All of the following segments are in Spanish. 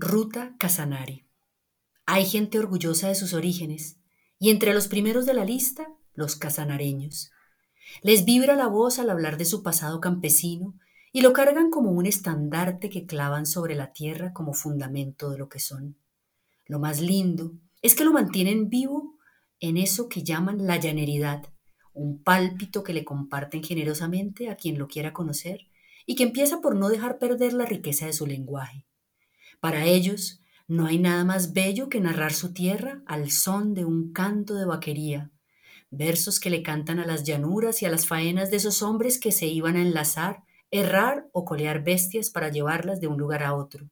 Ruta Casanare. Hay gente orgullosa de sus orígenes, y entre los primeros de la lista, los casanareños. Les vibra la voz al hablar de su pasado campesino y lo cargan como un estandarte que clavan sobre la tierra como fundamento de lo que son. Lo más lindo es que lo mantienen vivo en eso que llaman la llaneridad, un pálpito que le comparten generosamente a quien lo quiera conocer y que empieza por no dejar perder la riqueza de su lenguaje. Para ellos, no hay nada más bello que narrar su tierra al son de un canto de vaquería, versos que le cantan a las llanuras y a las faenas de esos hombres que se iban a enlazar, errar o colear bestias para llevarlas de un lugar a otro.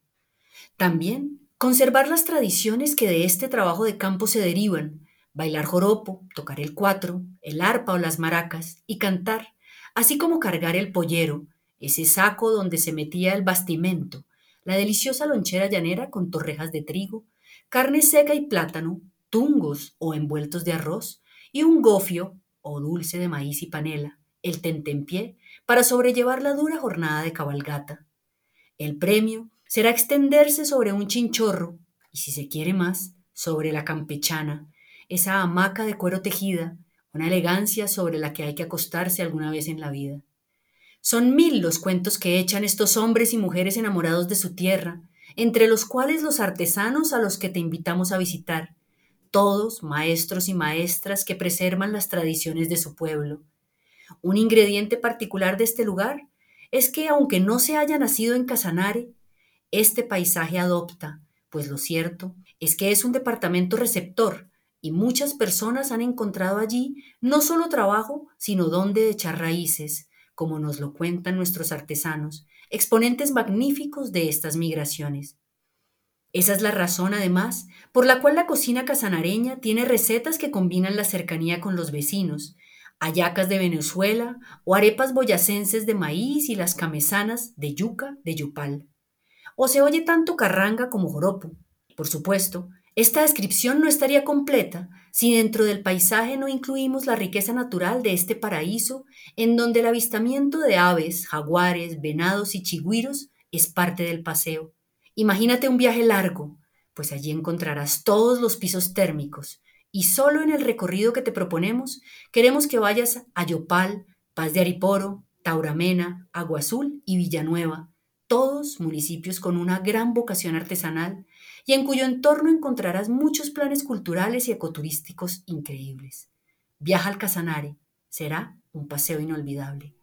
También conservar las tradiciones que de este trabajo de campo se derivan, bailar joropo, tocar el cuatro, el arpa o las maracas y cantar, así como cargar el pollero, ese saco donde se metía el bastimento, la deliciosa lonchera llanera con torrejas de trigo, carne seca y plátano, tungos o envueltos de arroz, y un gofio o dulce de maíz y panela, el tentempié, para sobrellevar la dura jornada de cabalgata. El premio será extenderse sobre un chinchorro, y si se quiere más, sobre la campechana, esa hamaca de cuero tejida, una elegancia sobre la que hay que acostarse alguna vez en la vida. Son mil los cuentos que echan estos hombres y mujeres enamorados de su tierra, entre los cuales los artesanos a los que te invitamos a visitar, todos maestros y maestras que preservan las tradiciones de su pueblo. Un ingrediente particular de este lugar es que aunque no se haya nacido en Casanare, este paisaje adopta, pues lo cierto es que es un departamento receptor, y muchas personas han encontrado allí no solo trabajo, sino donde echar raíces, como nos lo cuentan nuestros artesanos, exponentes magníficos de estas migraciones. Esa es la razón, además, por la cual la cocina casanareña tiene recetas que combinan la cercanía con los vecinos, ayacas de Venezuela o arepas boyacenses de maíz y las camesanas de yuca de yupal. O se oye tanto carranga como joropo. Por supuesto, esta descripción no estaría completa si dentro del paisaje no incluimos la riqueza natural de este paraíso en donde el avistamiento de aves, jaguares, venados y chigüiros es parte del paseo. Imagínate un viaje largo, pues allí encontrarás todos los pisos térmicos y solo en el recorrido que te proponemos queremos que vayas a Yopal, Paz de Ariporo, Tauramena, Agua Azul y Villanueva, todos municipios con una gran vocación artesanal y en cuyo entorno encontrarás muchos planes culturales y ecoturísticos increíbles. Viaja al Casanare, será un paseo inolvidable.